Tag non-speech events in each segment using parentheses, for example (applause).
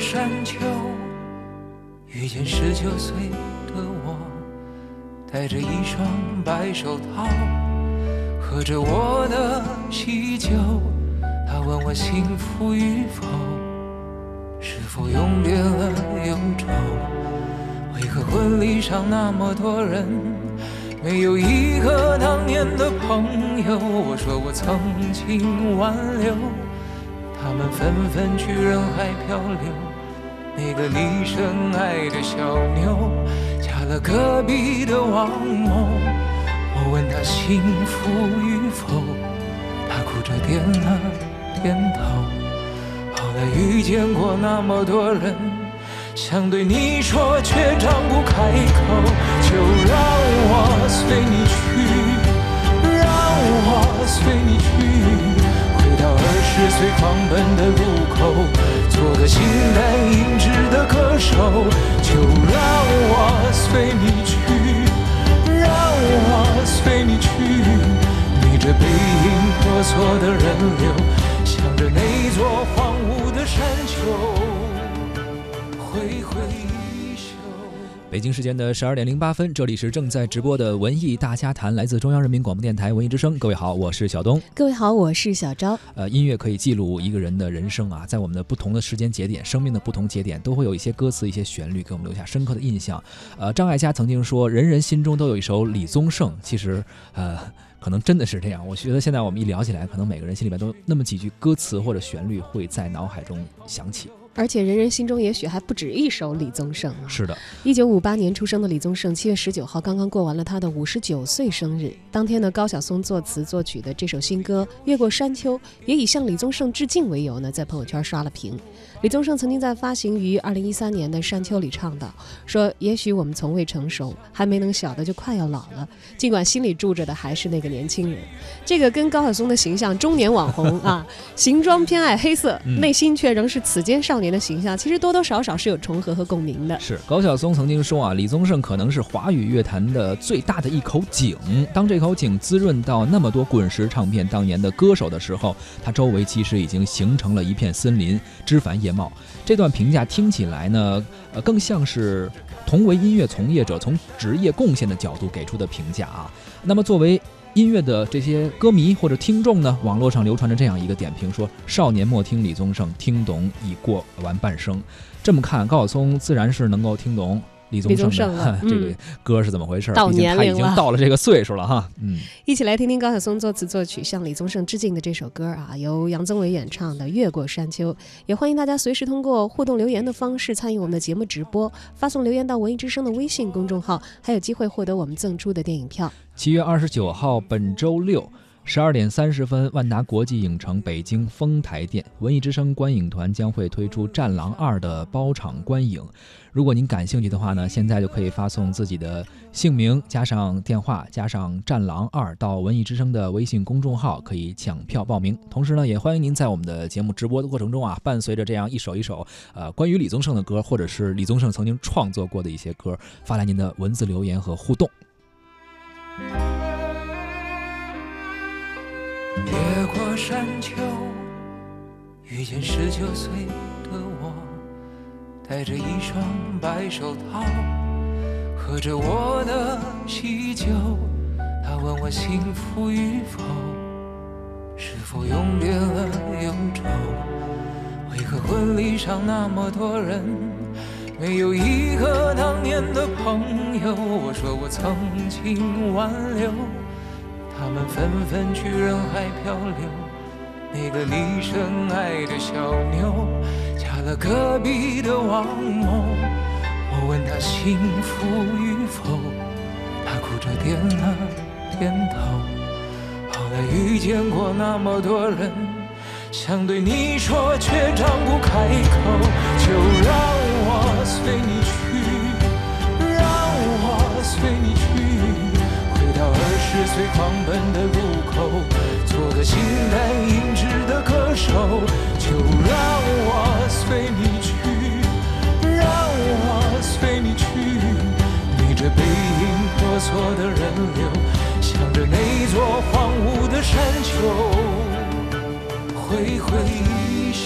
山丘，遇见十九岁的我，戴着一双白手套，喝着我的喜酒。他问我幸福与否，是否永别了忧愁？为何婚礼上那么多人，没有一个当年的朋友？我说我曾经挽留。他们纷纷去人海漂流，那个你深爱的小妞嫁了隔壁的王某。我问她幸福与否，她哭着点了点头。后来遇见过那么多人，想对你说却张不开口，就让我随你去，让我随你去。到二十岁狂奔的路口，做个形单影只的歌手，就让我随你去，让我随你去，逆着背影婆娑的人流，向着那座荒芜的山丘，挥挥。北京时间的十二点零八分，这里是正在直播的文艺大家谈，来自中央人民广播电台文艺之声。各位好，我是小东。各位好，我是小昭。呃，音乐可以记录一个人的人生啊，在我们的不同的时间节点，生命的不同节点，都会有一些歌词、一些旋律给我们留下深刻的印象。呃，张艾嘉曾经说，人人心中都有一首李宗盛。其实，呃，可能真的是这样。我觉得现在我们一聊起来，可能每个人心里面都那么几句歌词或者旋律会在脑海中响起。而且人人心中也许还不止一首李宗盛啊！是的，一九五八年出生的李宗盛，七月十九号刚刚过完了他的五十九岁生日。当天呢，高晓松作词作曲的这首新歌《越过山丘》，也以向李宗盛致敬为由呢，在朋友圈刷了屏。李宗盛曾经在发行于二零一三年的《山丘》里唱道：“说也许我们从未成熟，还没能小的就快要老了，尽管心里住着的还是那个年轻人。”这个跟高晓松的形象，中年网红啊，行装偏爱黑色，内心却仍是此间少年。的形象其实多多少少是有重合和共鸣的。是高晓松曾经说啊，李宗盛可能是华语乐坛的最大的一口井。当这口井滋润到那么多滚石唱片当年的歌手的时候，他周围其实已经形成了一片森林，枝繁叶茂。这段评价听起来呢，呃，更像是同为音乐从业者从职业贡献的角度给出的评价啊。那么作为音乐的这些歌迷或者听众呢，网络上流传着这样一个点评：说少年莫听李宗盛，听懂已过完半生。这么看，高晓松自然是能够听懂。李宗盛的 (laughs) 这个歌是怎么回事？到年龄了，他已经到了这个岁数了哈。嗯，一起来听听高晓松作词作曲向李宗盛致敬的这首歌啊，由杨宗纬演唱的《越过山丘》。也欢迎大家随时通过互动留言的方式参与我们的节目直播，发送留言到文艺之声的微信公众号，还有机会获得我们赠出的电影票。七月二十九号，本周六。十二点三十分，万达国际影城北京丰台店文艺之声观影团将会推出《战狼二》的包场观影。如果您感兴趣的话呢，现在就可以发送自己的姓名加上电话加上《战狼二》到文艺之声的微信公众号，可以抢票报名。同时呢，也欢迎您在我们的节目直播的过程中啊，伴随着这样一首一首呃关于李宗盛的歌，或者是李宗盛曾经创作过的一些歌，发来您的文字留言和互动。越过山丘，遇见十九岁的我，戴着一双白手套，喝着我的喜酒。他问我幸福与否，是否永别了忧愁？为何婚礼上那么多人，没有一个当年的朋友？我说我曾经挽留。他们纷纷去人海漂流，那个你深爱的小妞嫁了隔壁的王某。我问她幸福与否，她哭着点了点头。后来遇见过那么多人，想对你说却张不开口，就让我随你去，让我随你去。到二十岁狂奔的路口，做个形单影只的歌手，就让我随你去，让我随你去，逆着背影婆娑的人流，向着那座荒芜的山丘挥挥手。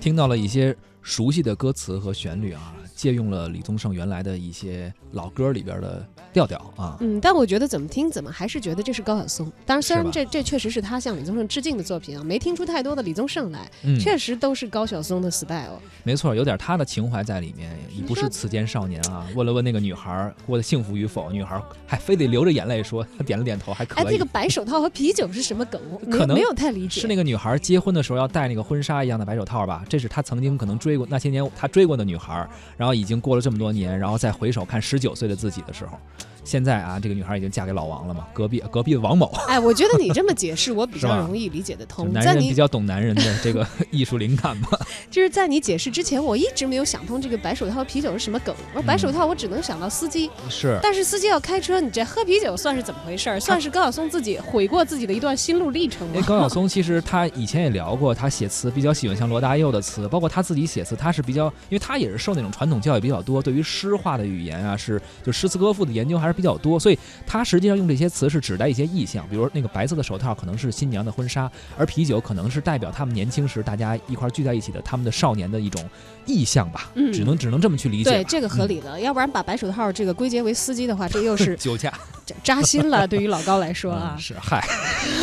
听到了一些熟悉的歌词和旋律啊，借用了李宗盛原来的一些老歌里边的。调调啊，嗯，但我觉得怎么听怎么还是觉得这是高晓松。当然，虽然这这确实是他向李宗盛致敬的作品啊，没听出太多的李宗盛来，确实都是高晓松的 style。没错，有点他的情怀在里面。你不是此间少年啊，问了问那个女孩过得幸福与否，女孩还非得流着眼泪说，他 (laughs) 点了点头，还可以。哎，这个白手套和啤酒是什么梗？可能没有太理解。是那个女孩结婚的时候要戴那个婚纱一样的白手套吧？这是她曾经可能追追过那些年他追过的女孩，然后已经过了这么多年，然后再回首看十九岁的自己的时候。现在啊，这个女孩已经嫁给老王了嘛？隔壁隔壁的王某。(laughs) 哎，我觉得你这么解释，我比较 (laughs) 容易理解得通。男人比较懂男人的这个艺术灵感吧。(laughs) 就是在你解释之前，我一直没有想通这个白手套啤酒是什么梗。我白手套，我只能想到司机。是。但是司机要开车，你这喝啤酒算是怎么回事？算是高晓松自己悔过自己的一段心路历程吗？高晓松其实他以前也聊过，他写词比较喜欢像罗大佑的词，包括他自己写词，他是比较，因为他也是受那种传统教育比较多，对于诗化的语言啊，是就诗词歌赋的研究还是比较多，所以。他实际上用这些词是指代一些意象，比如那个白色的手套可能是新娘的婚纱，而啤酒可能是代表他们年轻时大家一块聚在一起的他们的少年的一种意象吧。嗯，只能只能这么去理解。对，这个合理的，要不然把白手套这个归结为司机的话，这又是 (laughs) 酒驾，扎心了。对于老高来说啊，是嗨。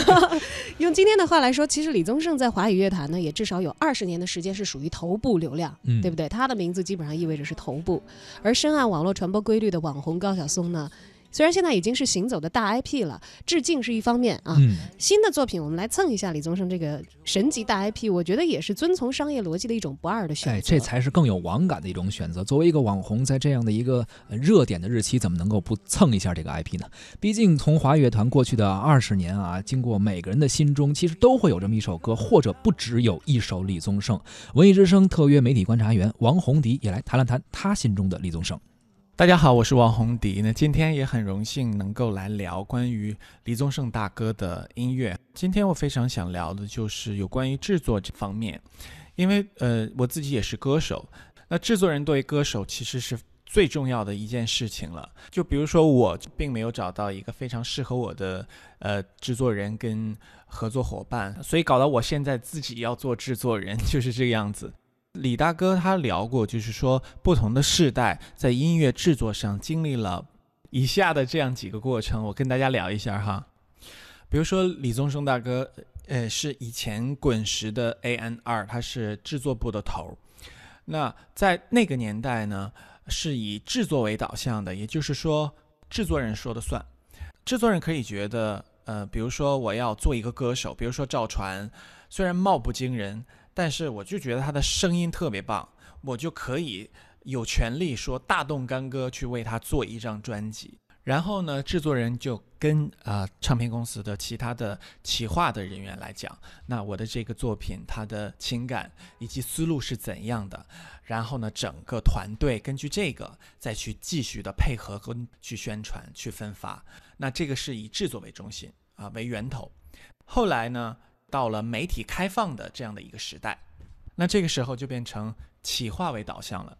(laughs) 用今天的话来说，其实李宗盛在华语乐坛呢，也至少有二十年的时间是属于头部流量，对不对？他的名字基本上意味着是头部，而深谙网络传播规律的网红高晓松呢？虽然现在已经是行走的大 IP 了，致敬是一方面啊。新的作品，我们来蹭一下李宗盛这个神级大 IP，我觉得也是遵从商业逻辑的一种不二的选择。哎，这才是更有网感的一种选择。作为一个网红，在这样的一个热点的日期，怎么能够不蹭一下这个 IP 呢？毕竟从华语乐团过去的二十年啊，经过每个人的心中，其实都会有这么一首歌，或者不只有一首李宗盛。文艺之声特约媒体观察员王红迪也来谈了谈他心中的李宗盛。大家好，我是王红迪。那今天也很荣幸能够来聊关于李宗盛大哥的音乐。今天我非常想聊的就是有关于制作这方面，因为呃我自己也是歌手。那制作人作为歌手其实是最重要的一件事情了。就比如说我并没有找到一个非常适合我的呃制作人跟合作伙伴，所以搞得我现在自己要做制作人，(laughs) 就是这个样子。李大哥他聊过，就是说不同的世代在音乐制作上经历了以下的这样几个过程，我跟大家聊一下哈。比如说李宗盛大哥，呃，是以前滚石的 A N R，他是制作部的头。那在那个年代呢，是以制作为导向的，也就是说制作人说了算。制作人可以觉得，呃，比如说我要做一个歌手，比如说赵传，虽然貌不惊人。但是我就觉得他的声音特别棒，我就可以有权利说大动干戈去为他做一张专辑。然后呢，制作人就跟啊唱片公司的其他的企划的人员来讲，那我的这个作品它的情感以及思路是怎样的。然后呢，整个团队根据这个再去继续的配合和去宣传、去分发。那这个是以制作为中心啊为源头。后来呢？到了媒体开放的这样的一个时代，那这个时候就变成企划为导向了。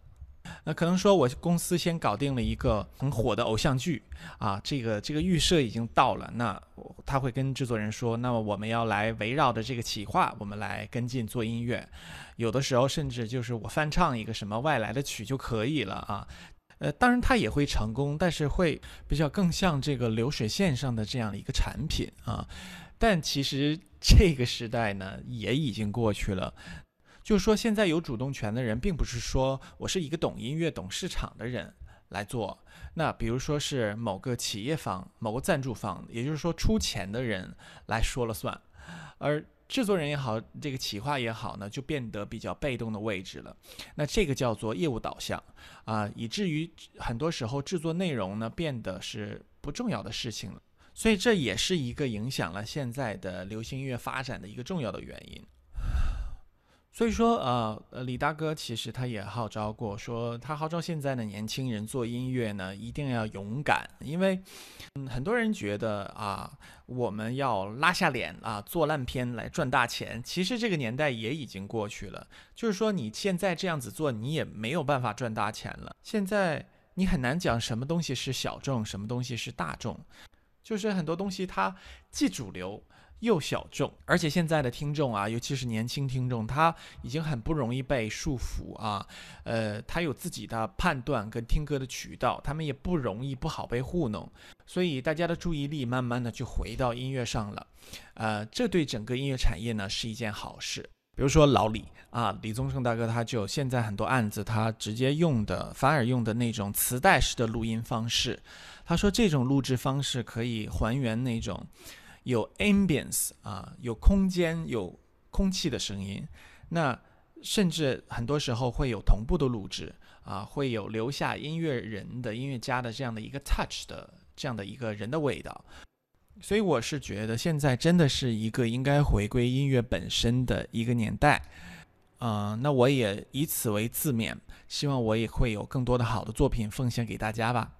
那可能说我公司先搞定了一个很火的偶像剧啊，这个这个预设已经到了，那他会跟制作人说，那么我们要来围绕着这个企划，我们来跟进做音乐。有的时候甚至就是我翻唱一个什么外来的曲就可以了啊。呃，当然他也会成功，但是会比较更像这个流水线上的这样的一个产品啊。但其实这个时代呢，也已经过去了。就是说，现在有主动权的人，并不是说我是一个懂音乐、懂市场的人来做。那比如说是某个企业方、某个赞助方，也就是说出钱的人来说了算。而制作人也好，这个企划也好呢，就变得比较被动的位置了。那这个叫做业务导向啊，以至于很多时候制作内容呢，变得是不重要的事情了。所以这也是一个影响了现在的流行音乐发展的一个重要的原因。所以说，呃，呃，李大哥其实他也号召过，说他号召现在的年轻人做音乐呢，一定要勇敢，因为，嗯，很多人觉得啊，我们要拉下脸啊，做烂片来赚大钱。其实这个年代也已经过去了，就是说你现在这样子做，你也没有办法赚大钱了。现在你很难讲什么东西是小众，什么东西是大众。就是很多东西它既主流又小众，而且现在的听众啊，尤其是年轻听众，他已经很不容易被束缚啊，呃，他有自己的判断跟听歌的渠道，他们也不容易不好被糊弄，所以大家的注意力慢慢的就回到音乐上了，呃，这对整个音乐产业呢是一件好事。比如说老李啊，李宗盛大哥，他就现在很多案子，他直接用的反而用的那种磁带式的录音方式，他说这种录制方式可以还原那种。有 ambience 啊，有空间、有空气的声音，那甚至很多时候会有同步的录制啊，会有留下音乐人的音乐家的这样的一个 touch 的这样的一个人的味道。所以我是觉得现在真的是一个应该回归音乐本身的一个年代，啊，那我也以此为自勉，希望我也会有更多的好的作品奉献给大家吧。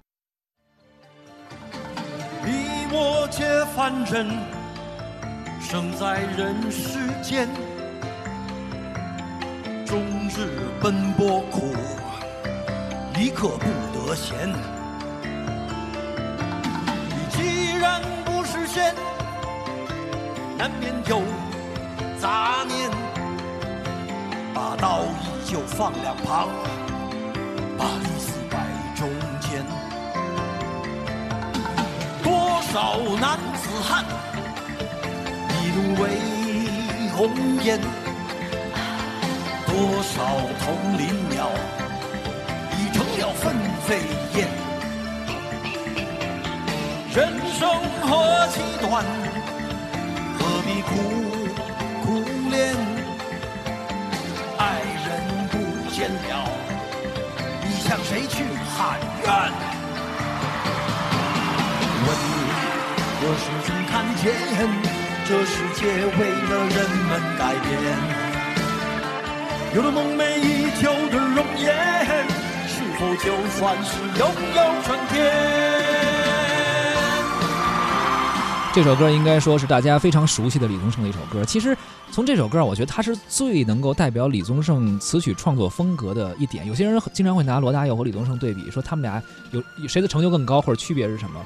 我皆凡人，生在人世间，终日奔波苦，一刻不得闲。难免有杂念，把道义就放两旁，把利字摆中间。多少男子汉，一怒为红颜；多少同林鸟，已成了分飞燕。人生何其短，何必苦苦恋？爱人不见了，你向谁去喊冤？我是曾看见这世界为了人们改变，有了梦寐以求的容颜，是否就算是拥有春天？这首歌应该说是大家非常熟悉的李宗盛的一首歌。其实从这首歌，我觉得他是最能够代表李宗盛词曲创作风格的一点。有些人经常会拿罗大佑和李宗盛对比，说他们俩有谁的成就更高，或者区别是什么？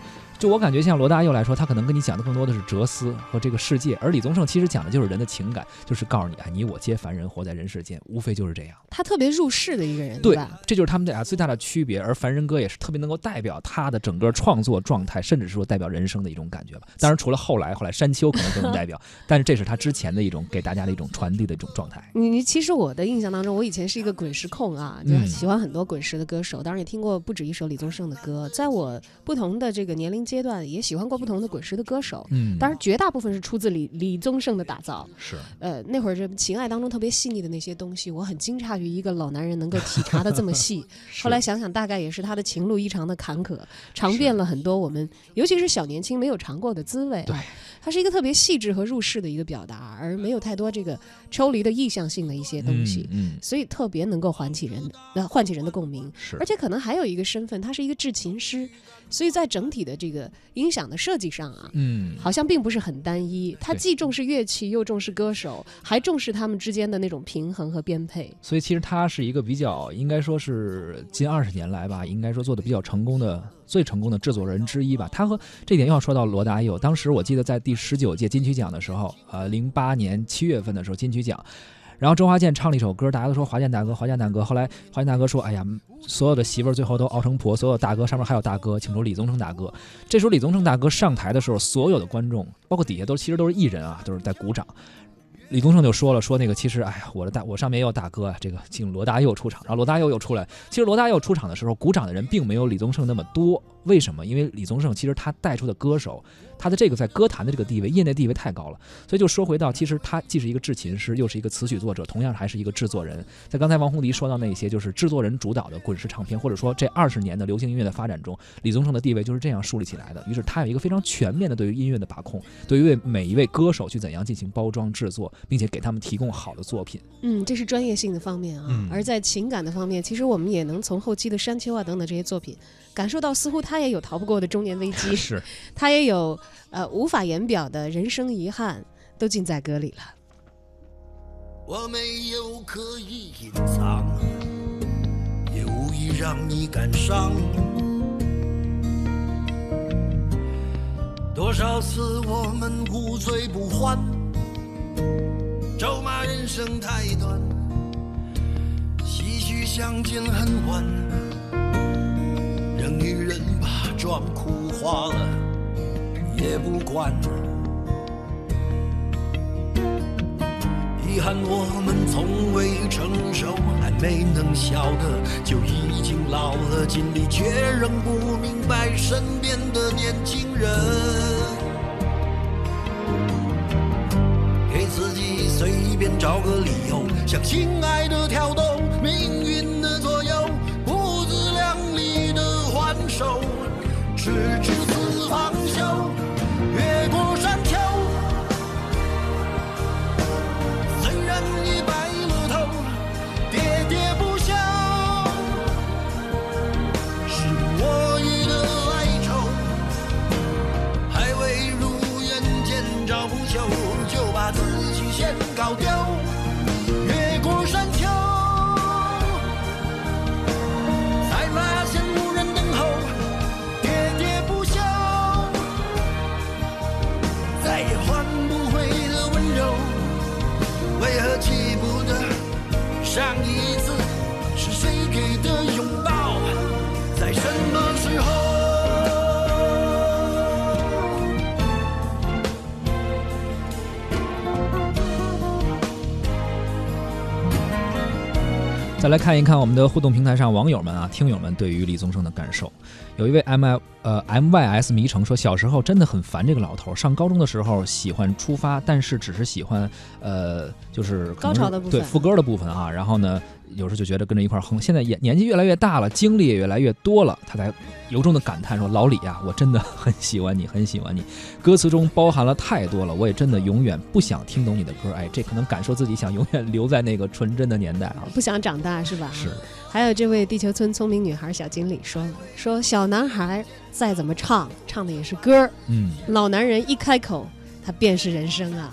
就我感觉，像罗大佑来说，他可能跟你讲的更多的是哲思和这个世界，而李宗盛其实讲的就是人的情感，就是告诉你啊，你我皆凡人，活在人世间，无非就是这样。他特别入世的一个人，对吧？这就是他们俩最大的区别。而《凡人歌》也是特别能够代表他的整个创作状态，甚至是说代表人生的一种感觉吧。当然，除了后来，后来山丘可能更能代表，(laughs) 但是这是他之前的一种给大家的一种传递的一种状态。你其实我的印象当中，我以前是一个滚石控啊，就喜欢很多滚石的歌手，当然也听过不止一首李宗盛的歌。在我不同的这个年龄阶段，也喜欢过。不同的滚石的歌手，嗯，当然绝大部分是出自李李宗盛的打造。是，呃，那会儿这情爱当中特别细腻的那些东西，我很惊诧于一个老男人能够体察的这么细。(laughs) 后来想想，大概也是他的情路异常的坎坷，尝遍了很多我们尤其是小年轻没有尝过的滋味。对，他是一个特别细致和入世的一个表达，而没有太多这个抽离的意向性的一些东西。嗯，所以特别能够唤起人，呃，唤起人的共鸣。是，而且可能还有一个身份，他是一个制琴师。所以在整体的这个音响的设计上啊，嗯，好像并不是很单一。他既重视乐器，又重视歌手，还重视他们之间的那种平衡和编配。所以其实他是一个比较，应该说是近二十年来吧，应该说做的比较成功的、最成功的制作人之一吧。他和这点又要说到罗大佑。当时我记得在第十九届金曲奖的时候，呃，零八年七月份的时候金曲奖。然后周华健唱了一首歌，大家都说华健大哥，华健大哥。后来华健大哥说：“哎呀，所有的媳妇儿最后都熬成婆，所有大哥上面还有大哥，请出李宗盛大哥。”这时候李宗盛大哥上台的时候，所有的观众，包括底下都其实都是艺人啊，都是在鼓掌。李宗盛就说了：“说那个其实，哎呀，我的大我上面也有大哥啊，这个请罗大佑出场。”然后罗大佑又出来。其实罗大佑出场的时候，鼓掌的人并没有李宗盛那么多。为什么？因为李宗盛其实他带出的歌手，他的这个在歌坛的这个地位，业内地位太高了。所以就说回到，其实他既是一个制琴师，又是一个词曲作者，同样还是一个制作人。在刚才王红迪说到那些，就是制作人主导的滚石唱片，或者说这二十年的流行音乐的发展中，李宗盛的地位就是这样树立起来的。于是他有一个非常全面的对于音乐的把控，对于每一位歌手去怎样进行包装制作，并且给他们提供好的作品。嗯，这是专业性的方面啊。而在情感的方面，其实我们也能从后期的山丘啊等等这些作品。感受到，似乎他也有逃不过的中年危机，(laughs) 是，他也有呃无法言表的人生遗憾，都尽在歌里了。我没有刻意隐藏，也无意让你感伤。多少次我们无醉不欢，咒骂人生太短，唏嘘相见恨晚，任女人把妆哭花了也不管。遗憾我们从未成熟，还没能笑得就已经老了，尽力却仍不明白身边的年轻人。给自己随便找个理由，向心爱的挑逗，命运再来看一看我们的互动平台上网友们啊、听友们对于李宗盛的感受。有一位 M I 呃 M Y S 迷城说，小时候真的很烦这个老头儿。上高中的时候喜欢出发，但是只是喜欢呃就是高潮的部分对副歌的部分啊。然后呢，有时候就觉得跟着一块儿哼。现在也年纪越来越大了，经历也越来越多了，他才由衷的感叹说：“老李啊，我真的很喜欢你，很喜欢你。歌词中包含了太多了，我也真的永远不想听懂你的歌。哎，这可能感受自己想永远留在那个 (laughs) 纯真的年代啊。不想长大是吧？是。还有这位地球村聪明女孩小经理说了，说小男孩再怎么唱，唱的也是歌儿；嗯，老男人一开口，他便是人生啊。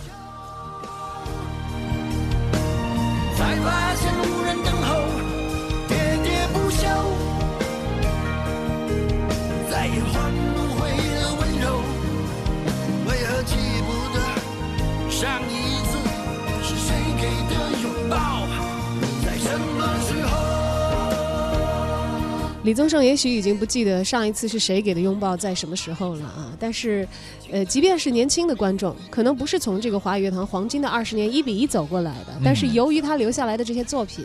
李宗盛也许已经不记得上一次是谁给的拥抱在什么时候了啊，但是，呃，即便是年轻的观众，可能不是从这个华语乐坛黄金的二十年一比一走过来的，但是由于他留下来的这些作品，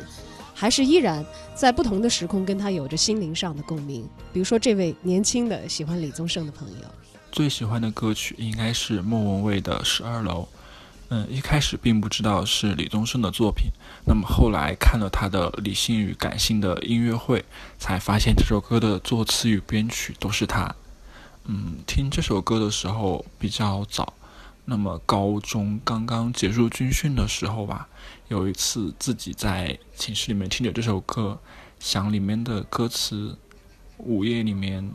还是依然在不同的时空跟他有着心灵上的共鸣。比如说这位年轻的喜欢李宗盛的朋友，最喜欢的歌曲应该是莫文蔚的《十二楼》。嗯，一开始并不知道是李宗盛的作品，那么后来看了他的理性与感性的音乐会，才发现这首歌的作词与编曲都是他。嗯，听这首歌的时候比较早，那么高中刚刚结束军训的时候吧，有一次自己在寝室里面听着这首歌，想里面的歌词，午夜里面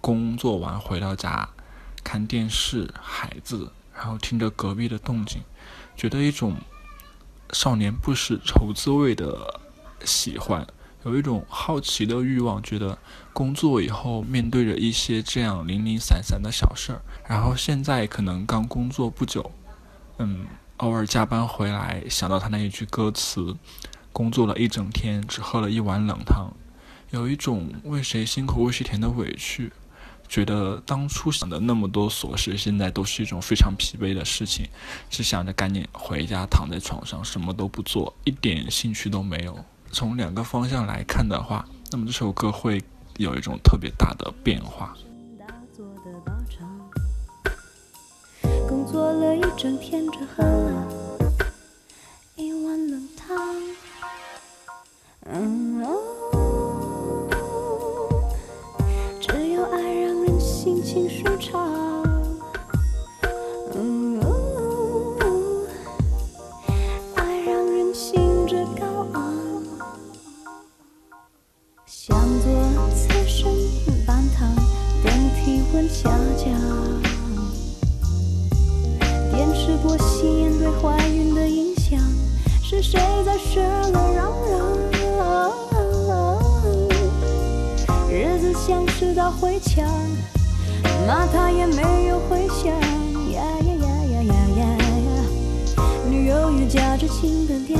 工作完回到家，看电视，孩子。然后听着隔壁的动静，觉得一种少年不识愁滋味的喜欢，有一种好奇的欲望，觉得工作以后面对着一些这样零零散散的小事儿，然后现在可能刚工作不久，嗯，偶尔加班回来，想到他那一句歌词，工作了一整天，只喝了一碗冷汤，有一种为谁辛苦为谁甜的委屈。觉得当初想的那么多琐事，现在都是一种非常疲惫的事情，只想着赶紧回家，躺在床上什么都不做，一点兴趣都没有。从两个方向来看的话，那么这首歌会有一种特别大的变化。工作了一整天，只喝了一碗冷汤。嗯强，骂他也没有回响。呀呀呀呀呀呀呀，女友又夹着情歌点。